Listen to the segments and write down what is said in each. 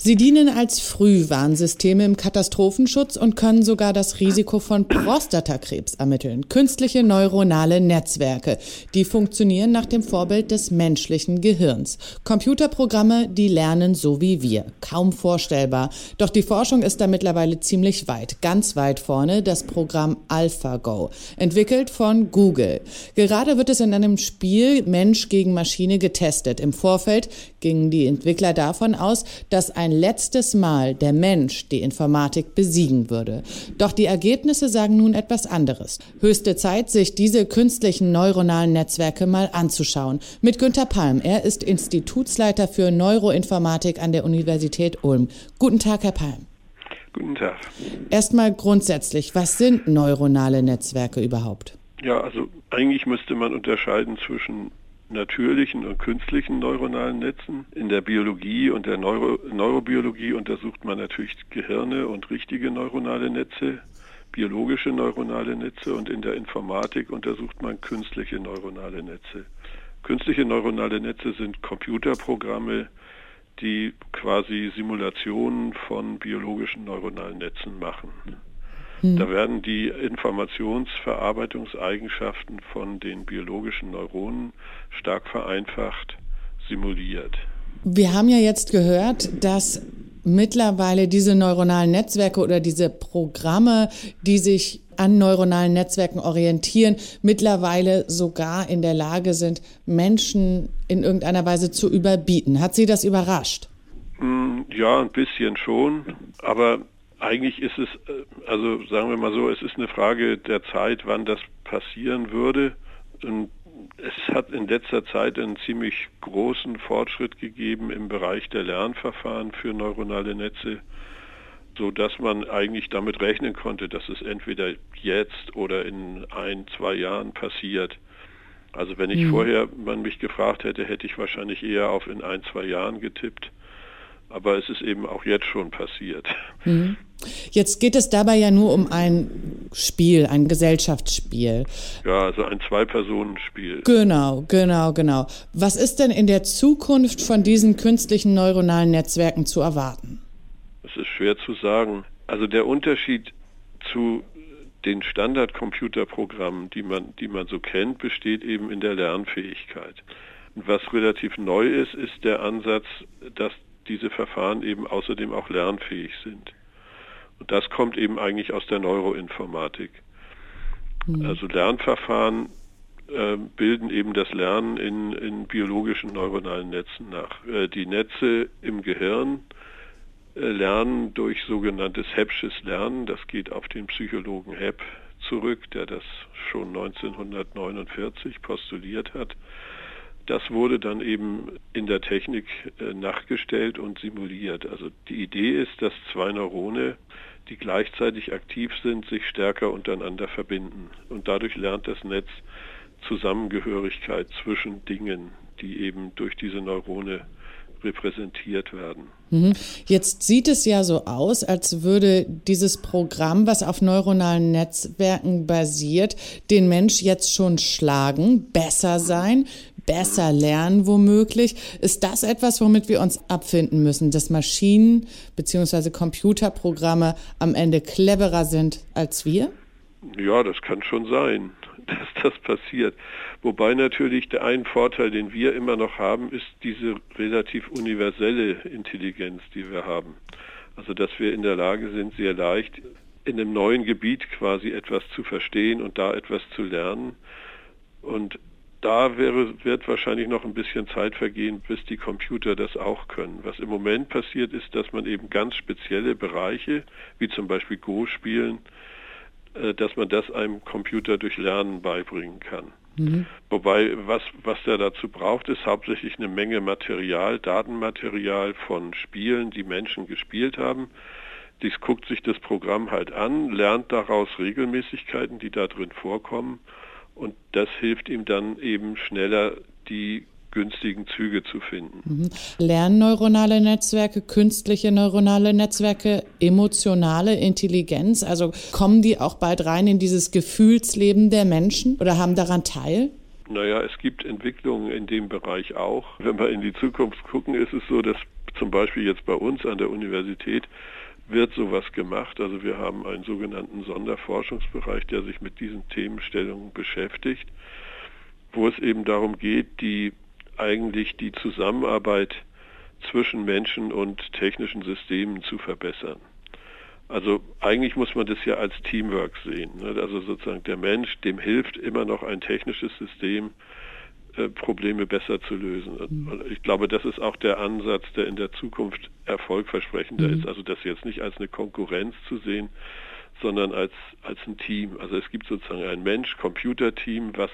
Sie dienen als Frühwarnsysteme im Katastrophenschutz und können sogar das Risiko von Prostatakrebs ermitteln. Künstliche neuronale Netzwerke, die funktionieren nach dem Vorbild des menschlichen Gehirns. Computerprogramme, die lernen so wie wir. Kaum vorstellbar. Doch die Forschung ist da mittlerweile ziemlich weit. Ganz weit vorne das Programm AlphaGo, entwickelt von Google. Gerade wird es in einem Spiel Mensch gegen Maschine getestet. Im Vorfeld gingen die Entwickler davon aus, dass ein letztes Mal der Mensch die Informatik besiegen würde. Doch die Ergebnisse sagen nun etwas anderes. Höchste Zeit, sich diese künstlichen neuronalen Netzwerke mal anzuschauen. Mit Günter Palm. Er ist Institutsleiter für Neuroinformatik an der Universität Ulm. Guten Tag, Herr Palm. Guten Tag. Erstmal grundsätzlich, was sind neuronale Netzwerke überhaupt? Ja, also eigentlich müsste man unterscheiden zwischen natürlichen und künstlichen neuronalen Netzen. In der Biologie und der Neuro Neurobiologie untersucht man natürlich Gehirne und richtige neuronale Netze, biologische neuronale Netze und in der Informatik untersucht man künstliche neuronale Netze. Künstliche neuronale Netze sind Computerprogramme, die quasi Simulationen von biologischen neuronalen Netzen machen. Hm. Da werden die Informationsverarbeitungseigenschaften von den biologischen Neuronen stark vereinfacht simuliert. Wir haben ja jetzt gehört, dass mittlerweile diese neuronalen Netzwerke oder diese Programme, die sich an neuronalen Netzwerken orientieren, mittlerweile sogar in der Lage sind, Menschen in irgendeiner Weise zu überbieten. Hat Sie das überrascht? Hm, ja, ein bisschen schon. Aber eigentlich ist es, äh, also sagen wir mal so, es ist eine Frage der Zeit, wann das passieren würde. Und es hat in letzter Zeit einen ziemlich großen Fortschritt gegeben im Bereich der Lernverfahren für neuronale Netze, so dass man eigentlich damit rechnen konnte, dass es entweder jetzt oder in ein, zwei Jahren passiert. Also wenn ich mhm. vorher man mich gefragt hätte, hätte ich wahrscheinlich eher auf in ein, zwei Jahren getippt. Aber es ist eben auch jetzt schon passiert. Mhm. Jetzt geht es dabei ja nur um ein Spiel, ein Gesellschaftsspiel. Ja, also ein Zwei-Personen-Spiel. Genau, genau, genau. Was ist denn in der Zukunft von diesen künstlichen neuronalen Netzwerken zu erwarten? Das ist schwer zu sagen. Also der Unterschied zu den Standardcomputerprogrammen, die man, die man so kennt, besteht eben in der Lernfähigkeit. Und was relativ neu ist, ist der Ansatz, dass diese Verfahren eben außerdem auch lernfähig sind. Und das kommt eben eigentlich aus der Neuroinformatik. Mhm. Also Lernverfahren äh, bilden eben das Lernen in, in biologischen neuronalen Netzen nach. Äh, die Netze im Gehirn äh, lernen durch sogenanntes Heppsches Lernen. Das geht auf den Psychologen Hepp zurück, der das schon 1949 postuliert hat. Das wurde dann eben in der Technik äh, nachgestellt und simuliert. Also die Idee ist, dass zwei Neurone, die gleichzeitig aktiv sind, sich stärker untereinander verbinden. Und dadurch lernt das Netz Zusammengehörigkeit zwischen Dingen, die eben durch diese Neurone repräsentiert werden. Mhm. Jetzt sieht es ja so aus, als würde dieses Programm, was auf neuronalen Netzwerken basiert, den Mensch jetzt schon schlagen, besser sein besser lernen womöglich. Ist das etwas, womit wir uns abfinden müssen, dass Maschinen bzw. Computerprogramme am Ende cleverer sind als wir? Ja, das kann schon sein, das passiert. Wobei natürlich der ein Vorteil, den wir immer noch haben, ist diese relativ universelle Intelligenz, die wir haben. Also dass wir in der Lage sind, sehr leicht in einem neuen Gebiet quasi etwas zu verstehen und da etwas zu lernen. Und da wäre, wird wahrscheinlich noch ein bisschen Zeit vergehen, bis die Computer das auch können. Was im Moment passiert ist, dass man eben ganz spezielle Bereiche, wie zum Beispiel Go-Spielen, dass man das einem Computer durch Lernen beibringen kann. Mhm. Wobei, was, was der dazu braucht, ist hauptsächlich eine Menge Material, Datenmaterial von Spielen, die Menschen gespielt haben. Dies guckt sich das Programm halt an, lernt daraus Regelmäßigkeiten, die da drin vorkommen und das hilft ihm dann eben schneller die günstigen Züge zu finden. Mhm. Lernneuronale Netzwerke, künstliche neuronale Netzwerke, emotionale Intelligenz, also kommen die auch bald rein in dieses Gefühlsleben der Menschen oder haben daran teil? Naja, es gibt Entwicklungen in dem Bereich auch. Wenn wir in die Zukunft gucken, ist es so, dass zum Beispiel jetzt bei uns an der Universität wird sowas gemacht. Also wir haben einen sogenannten Sonderforschungsbereich, der sich mit diesen Themenstellungen beschäftigt, wo es eben darum geht, die eigentlich die Zusammenarbeit zwischen Menschen und technischen Systemen zu verbessern. Also eigentlich muss man das ja als Teamwork sehen. Ne? Also sozusagen der Mensch, dem hilft immer noch ein technisches System, äh, Probleme besser zu lösen. Mhm. Ich glaube, das ist auch der Ansatz, der in der Zukunft erfolgversprechender mhm. ist. Also das jetzt nicht als eine Konkurrenz zu sehen, sondern als, als ein Team. Also es gibt sozusagen ein Mensch-Computer-Team, was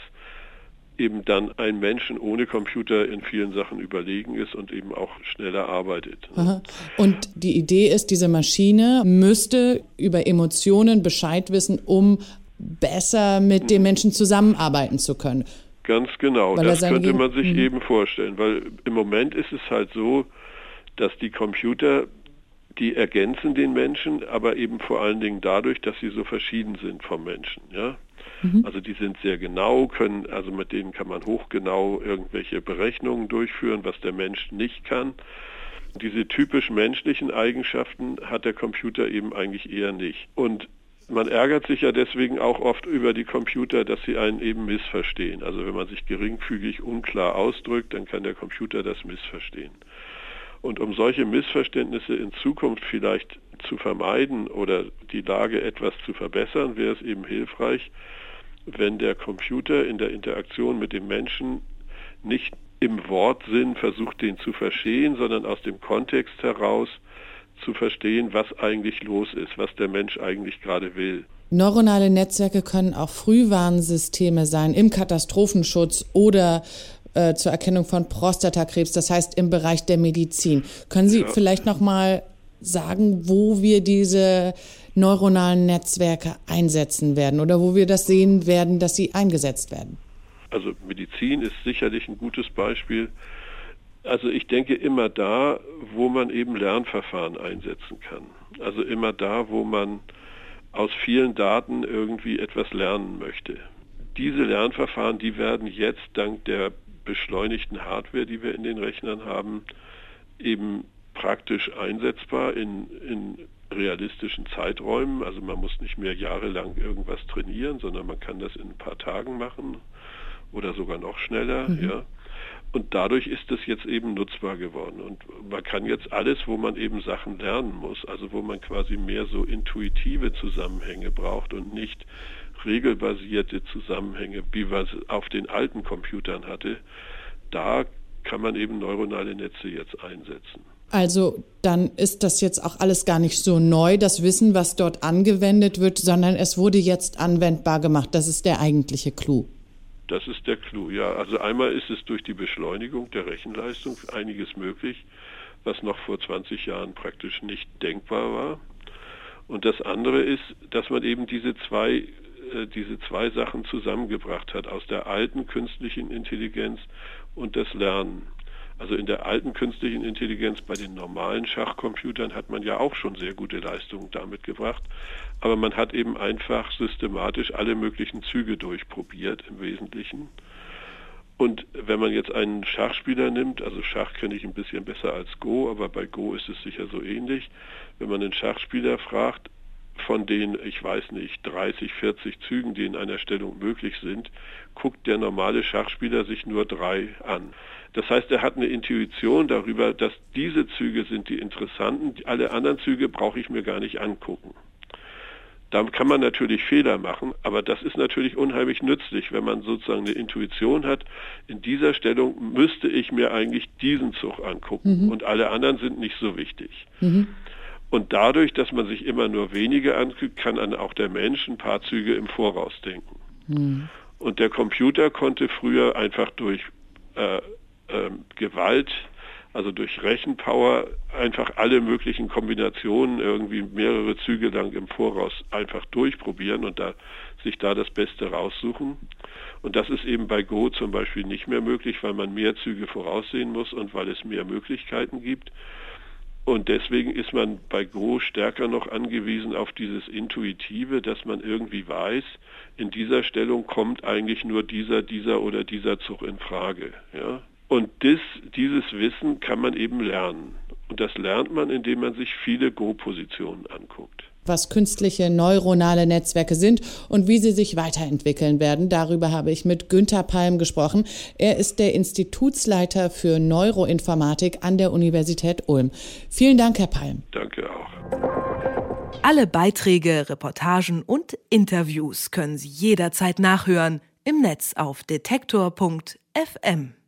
eben dann ein Menschen ohne Computer in vielen Sachen überlegen ist und eben auch schneller arbeitet. Aha. Und die Idee ist, diese Maschine müsste über Emotionen Bescheid wissen, um besser mit dem mhm. Menschen zusammenarbeiten zu können. Ganz genau, weil das könnte man sich mhm. eben vorstellen, weil im Moment ist es halt so, dass die Computer, die ergänzen den Menschen, aber eben vor allen Dingen dadurch, dass sie so verschieden sind vom Menschen. Ja? Mhm. Also die sind sehr genau, können, also mit denen kann man hochgenau irgendwelche Berechnungen durchführen, was der Mensch nicht kann. Diese typisch menschlichen Eigenschaften hat der Computer eben eigentlich eher nicht. Und man ärgert sich ja deswegen auch oft über die Computer, dass sie einen eben missverstehen. Also wenn man sich geringfügig unklar ausdrückt, dann kann der Computer das missverstehen. Und um solche Missverständnisse in Zukunft vielleicht zu vermeiden oder die Lage etwas zu verbessern, wäre es eben hilfreich, wenn der Computer in der Interaktion mit dem Menschen nicht im Wortsinn versucht, den zu verstehen, sondern aus dem Kontext heraus zu verstehen, was eigentlich los ist, was der Mensch eigentlich gerade will. Neuronale Netzwerke können auch Frühwarnsysteme sein im Katastrophenschutz oder äh, zur Erkennung von Prostatakrebs, das heißt im Bereich der Medizin. Können Sie ja. vielleicht noch mal sagen, wo wir diese neuronalen Netzwerke einsetzen werden oder wo wir das sehen werden, dass sie eingesetzt werden? Also Medizin ist sicherlich ein gutes Beispiel. Also ich denke immer da, wo man eben Lernverfahren einsetzen kann. Also immer da, wo man aus vielen Daten irgendwie etwas lernen möchte. Diese Lernverfahren, die werden jetzt dank der beschleunigten Hardware, die wir in den Rechnern haben, eben praktisch einsetzbar in, in realistischen Zeiträumen. Also man muss nicht mehr jahrelang irgendwas trainieren, sondern man kann das in ein paar Tagen machen oder sogar noch schneller. Mhm. Ja. Und dadurch ist es jetzt eben nutzbar geworden. Und man kann jetzt alles, wo man eben Sachen lernen muss, also wo man quasi mehr so intuitive Zusammenhänge braucht und nicht regelbasierte Zusammenhänge, wie man es auf den alten Computern hatte, da kann man eben neuronale Netze jetzt einsetzen. Also dann ist das jetzt auch alles gar nicht so neu, das Wissen, was dort angewendet wird, sondern es wurde jetzt anwendbar gemacht. Das ist der eigentliche Clou. Das ist der Clou, ja. Also einmal ist es durch die Beschleunigung der Rechenleistung einiges möglich, was noch vor 20 Jahren praktisch nicht denkbar war. Und das andere ist, dass man eben diese zwei, äh, diese zwei Sachen zusammengebracht hat aus der alten künstlichen Intelligenz und das Lernen. Also in der alten künstlichen Intelligenz bei den normalen Schachcomputern hat man ja auch schon sehr gute Leistungen damit gebracht, aber man hat eben einfach systematisch alle möglichen Züge durchprobiert im Wesentlichen. Und wenn man jetzt einen Schachspieler nimmt, also Schach kenne ich ein bisschen besser als Go, aber bei Go ist es sicher so ähnlich, wenn man einen Schachspieler fragt, von den, ich weiß nicht, 30, 40 Zügen, die in einer Stellung möglich sind, guckt der normale Schachspieler sich nur drei an. Das heißt, er hat eine Intuition darüber, dass diese Züge sind die interessanten, alle anderen Züge brauche ich mir gar nicht angucken. Da kann man natürlich Fehler machen, aber das ist natürlich unheimlich nützlich, wenn man sozusagen eine Intuition hat. In dieser Stellung müsste ich mir eigentlich diesen Zug angucken mhm. und alle anderen sind nicht so wichtig. Mhm. Und dadurch, dass man sich immer nur wenige anguckt, kann dann auch der Mensch ein paar Züge im Voraus denken. Mhm. Und der Computer konnte früher einfach durch äh, äh, Gewalt, also durch Rechenpower, einfach alle möglichen Kombinationen irgendwie mehrere Züge lang im Voraus einfach durchprobieren und da, sich da das Beste raussuchen. Und das ist eben bei Go zum Beispiel nicht mehr möglich, weil man mehr Züge voraussehen muss und weil es mehr Möglichkeiten gibt. Und deswegen ist man bei Go stärker noch angewiesen auf dieses Intuitive, dass man irgendwie weiß, in dieser Stellung kommt eigentlich nur dieser, dieser oder dieser Zug in Frage. Ja? Und das, dieses Wissen kann man eben lernen. Und das lernt man, indem man sich viele Go-Positionen anguckt was künstliche neuronale Netzwerke sind und wie sie sich weiterentwickeln werden. Darüber habe ich mit Günther Palm gesprochen. Er ist der Institutsleiter für Neuroinformatik an der Universität Ulm. Vielen Dank, Herr Palm. Danke auch. Alle Beiträge, Reportagen und Interviews können Sie jederzeit nachhören im Netz auf detektor.fm.